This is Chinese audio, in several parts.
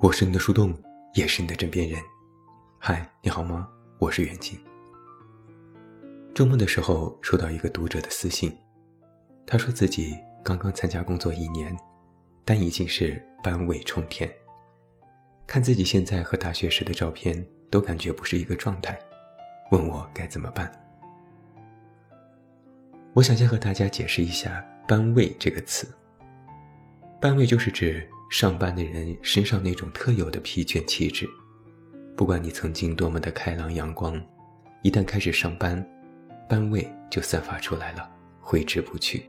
我是你的树洞，也是你的枕边人。嗨，你好吗？我是远近。周末的时候收到一个读者的私信，他说自己刚刚参加工作一年，但已经是班味冲天。看自己现在和大学时的照片，都感觉不是一个状态，问我该怎么办。我想先和大家解释一下“班味”这个词。班味就是指上班的人身上那种特有的疲倦气质。不管你曾经多么的开朗阳光，一旦开始上班，班味就散发出来了，挥之不去。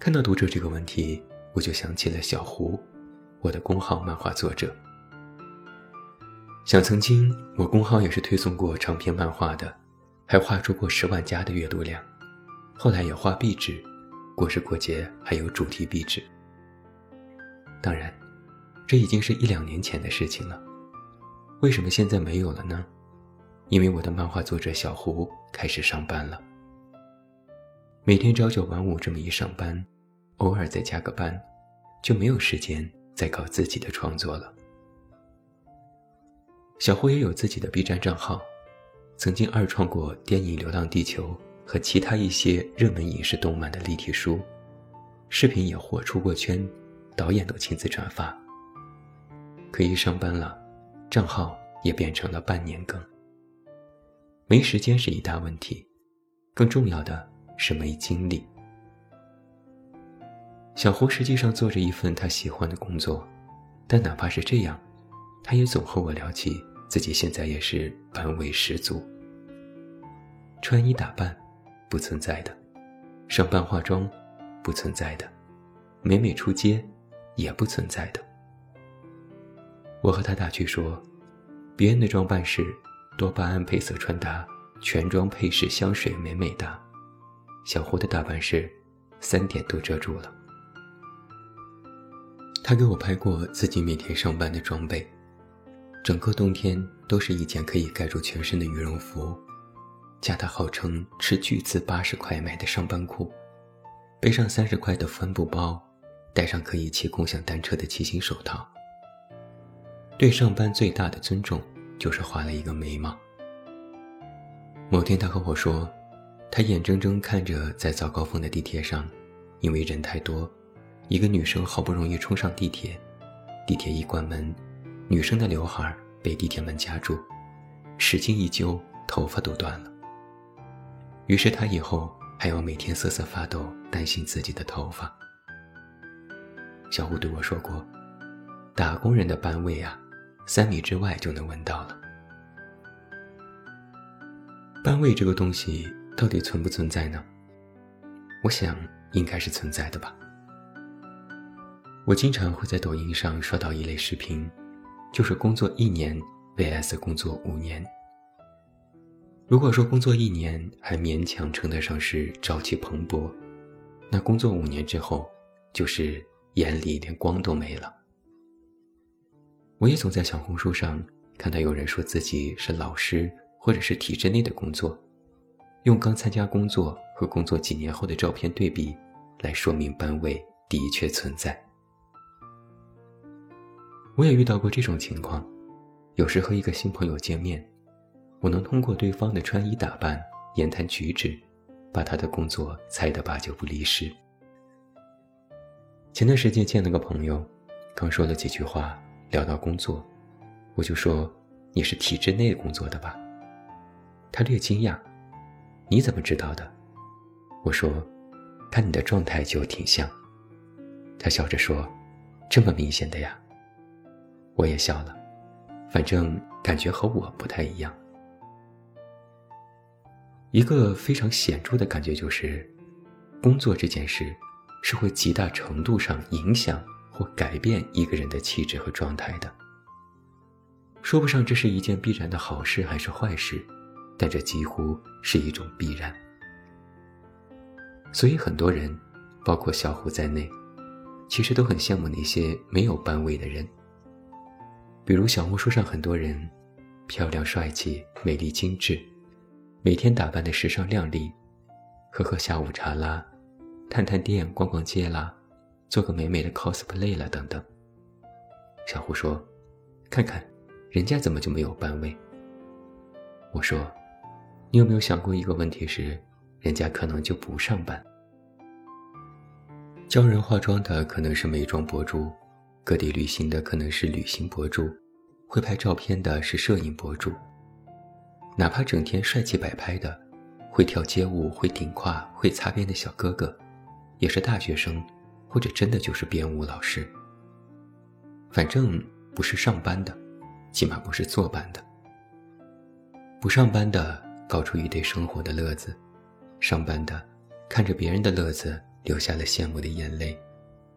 看到读者这个问题，我就想起了小胡，我的公号漫画作者。想曾经我公号也是推送过长篇漫画的。还画出过十万加的阅读量，后来也画壁纸，过时过节还有主题壁纸。当然，这已经是一两年前的事情了。为什么现在没有了呢？因为我的漫画作者小胡开始上班了，每天朝九晚五这么一上班，偶尔再加个班，就没有时间再搞自己的创作了。小胡也有自己的 B 站账号。曾经二创过电影《流浪地球》和其他一些热门影视动漫的立体书，视频也火出过圈，导演都亲自转发。可以上班了，账号也变成了半年更。没时间是一大问题，更重要的是没精力。小胡实际上做着一份他喜欢的工作，但哪怕是这样，他也总和我聊起。自己现在也是班味十足，穿衣打扮不存在的，上班化妆不存在的，每每出街也不存在的。我和他打趣说，别人的装扮是多巴胺配色穿搭，全装配饰香水美美哒，小胡的打扮是三点都遮住了。他给我拍过自己每天上班的装备。整个冬天都是一件可以盖住全身的羽绒服，加他号称斥巨资八十块买的上班裤，背上三十块的帆布包，戴上可以骑共享单车的骑行手套。对上班最大的尊重就是画了一个眉毛。某天他和我说，他眼睁睁看着在早高峰的地铁上，因为人太多，一个女生好不容易冲上地铁，地铁一关门。女生的刘海被地铁门夹住，使劲一揪，头发都断了。于是他以后还要每天瑟瑟发抖，担心自己的头发。小胡对我说过：“打工人的班味啊，三米之外就能闻到了。”班味这个东西到底存不存在呢？我想应该是存在的吧。我经常会在抖音上刷到一类视频。就是工作一年 vs 工作五年。如果说工作一年还勉强称得上是朝气蓬勃，那工作五年之后，就是眼里连光都没了。我也总在小红书上看到有人说自己是老师或者是体制内的工作，用刚参加工作和工作几年后的照片对比，来说明班位的确存在。我也遇到过这种情况，有时和一个新朋友见面，我能通过对方的穿衣打扮、言谈举止，把他的工作猜得八九不离十。前段时间见了个朋友，刚说了几句话，聊到工作，我就说：“你是体制内工作的吧？”他略惊讶：“你怎么知道的？”我说：“看你的状态就挺像。”他笑着说：“这么明显的呀？”我也笑了，反正感觉和我不太一样。一个非常显著的感觉就是，工作这件事是会极大程度上影响或改变一个人的气质和状态的。说不上这是一件必然的好事还是坏事，但这几乎是一种必然。所以很多人，包括小胡在内，其实都很羡慕那些没有班位的人。比如小红书上很多人，漂亮帅气、美丽精致，每天打扮的时尚靓丽，喝喝下午茶啦，探探店、逛逛街啦，做个美美的 cosplay 了等等。小胡说：“看看，人家怎么就没有班位？”我说：“你有没有想过一个问题是，人家可能就不上班？教人化妆的可能是美妆博主，各地旅行的可能是旅行博主，会拍照片的是摄影博主。哪怕整天帅气摆拍的，会跳街舞、会顶胯、会擦边的小哥哥，也是大学生，或者真的就是编舞老师。反正不是上班的，起码不是坐班的。”不上班的搞出一堆生活的乐子，上班的看着别人的乐子流下了羡慕的眼泪，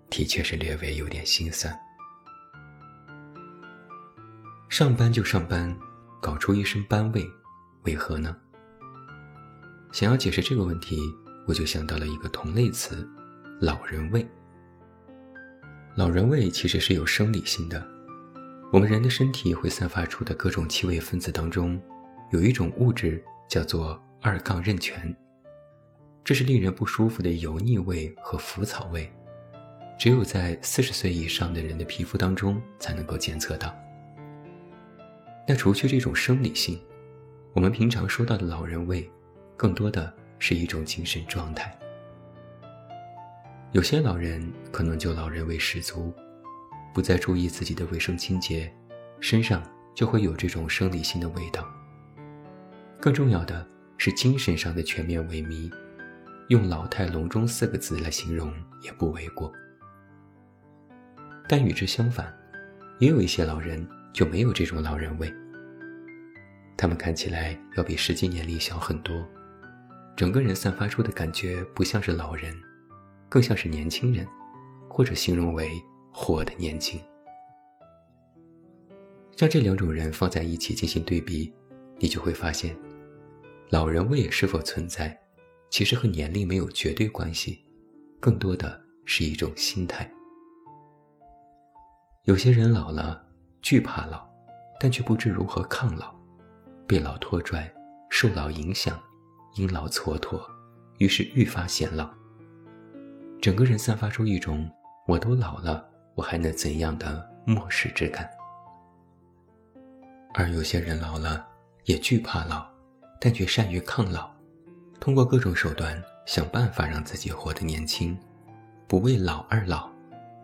的确是略微有点心酸。上班就上班，搞出一身班味，为何呢？想要解释这个问题，我就想到了一个同类词——老人味。老人味其实是有生理性的，我们人的身体会散发出的各种气味分子当中。有一种物质叫做二杠壬醛，这是令人不舒服的油腻味和腐草味，只有在四十岁以上的人的皮肤当中才能够检测到。那除去这种生理性，我们平常说到的老人味，更多的是一种精神状态。有些老人可能就老人味十足，不再注意自己的卫生清洁，身上就会有这种生理性的味道。更重要的是精神上的全面萎靡，用“老态龙钟”四个字来形容也不为过。但与之相反，也有一些老人就没有这种老人味。他们看起来要比实际年龄小很多，整个人散发出的感觉不像是老人，更像是年轻人，或者形容为活的年轻。将这两种人放在一起进行对比，你就会发现。老人味是否存在，其实和年龄没有绝对关系，更多的是一种心态。有些人老了，惧怕老，但却不知如何抗老，被老拖拽，受老影响，因老蹉跎，于是愈发显老。整个人散发出一种“我都老了，我还能怎样的”漠视之感。而有些人老了，也惧怕老。但却善于抗老，通过各种手段想办法让自己活得年轻，不为老而老，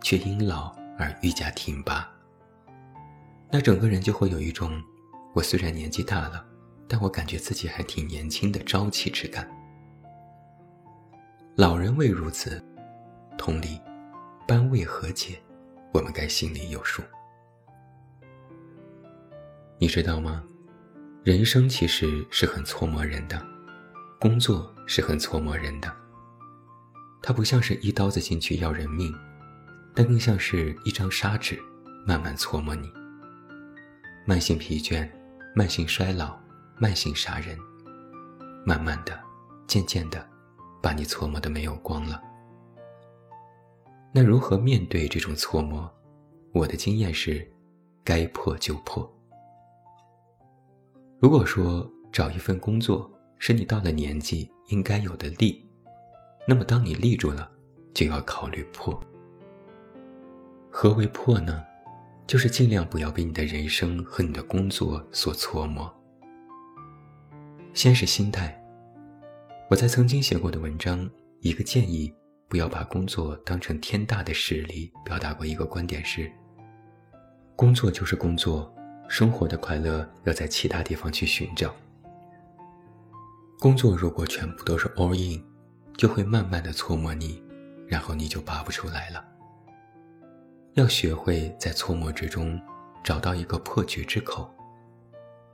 却因老而愈加挺拔。那整个人就会有一种，我虽然年纪大了，但我感觉自己还挺年轻的朝气之感。老人未如此，同理，班未和解，我们该心里有数。你知道吗？人生其实是很搓磨人的，工作是很搓磨人的。它不像是一刀子进去要人命，但更像是一张砂纸，慢慢搓磨你。慢性疲倦，慢性衰老，慢性杀人，慢慢的，渐渐的，把你搓磨的没有光了。那如何面对这种搓磨？我的经验是，该破就破。如果说找一份工作是你到了年纪应该有的立，那么当你立住了，就要考虑破。何为破呢？就是尽量不要被你的人生和你的工作所搓磨。先是心态，我在曾经写过的文章，一个建议，不要把工作当成天大的事里，表达过一个观点是：工作就是工作。生活的快乐要在其他地方去寻找。工作如果全部都是 all in，就会慢慢的搓磨你，然后你就拔不出来了。要学会在搓磨之中找到一个破局之口，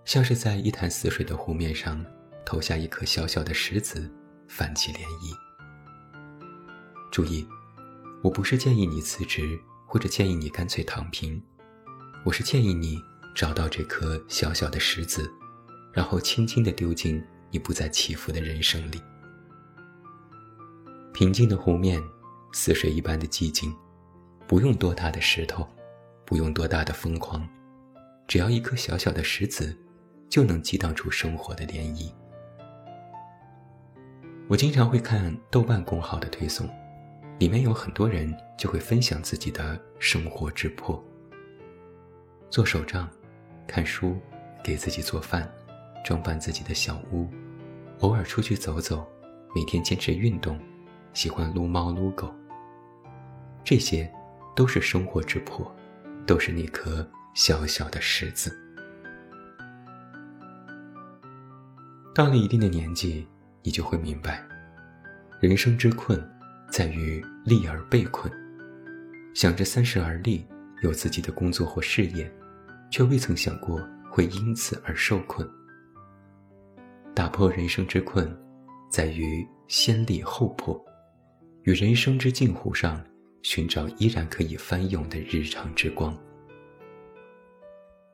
像是在一潭死水的湖面上投下一颗小小的石子，泛起涟漪。注意，我不是建议你辞职，或者建议你干脆躺平，我是建议你。找到这颗小小的石子，然后轻轻地丢进你不再起伏的人生里。平静的湖面，死水一般的寂静，不用多大的石头，不用多大的疯狂，只要一颗小小的石子，就能激荡出生活的涟漪。我经常会看豆瓣公号的推送，里面有很多人就会分享自己的生活之魄。做手账，看书，给自己做饭，装扮自己的小屋，偶尔出去走走，每天坚持运动，喜欢撸猫撸狗。这些，都是生活之魄，都是那颗小小的石子。到了一定的年纪，你就会明白，人生之困，在于立而被困。想着三十而立，有自己的工作或事业，却未曾想过会因此而受困。打破人生之困，在于先立后破，与人生之镜湖上寻找依然可以翻涌的日常之光。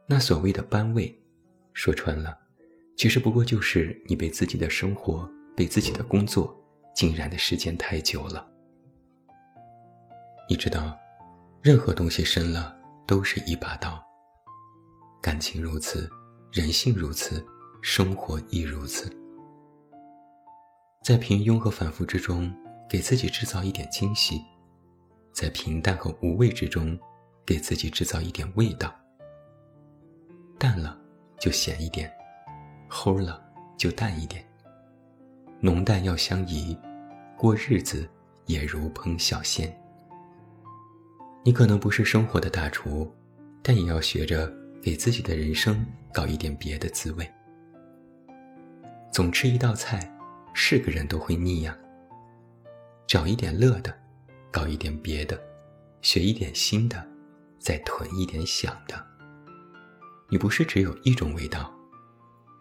那所谓的班位，说穿了。其实不过就是你被自己的生活、被自己的工作浸染的时间太久了。你知道，任何东西深了都是一把刀。感情如此，人性如此，生活亦如此。在平庸和反复之中，给自己制造一点惊喜；在平淡和无味之中，给自己制造一点味道。淡了，就咸一点。齁了就淡一点，浓淡要相宜，过日子也如烹小鲜。你可能不是生活的大厨，但也要学着给自己的人生搞一点别的滋味。总吃一道菜，是个人都会腻呀。找一点乐的，搞一点别的，学一点新的，再囤一点想的。你不是只有一种味道。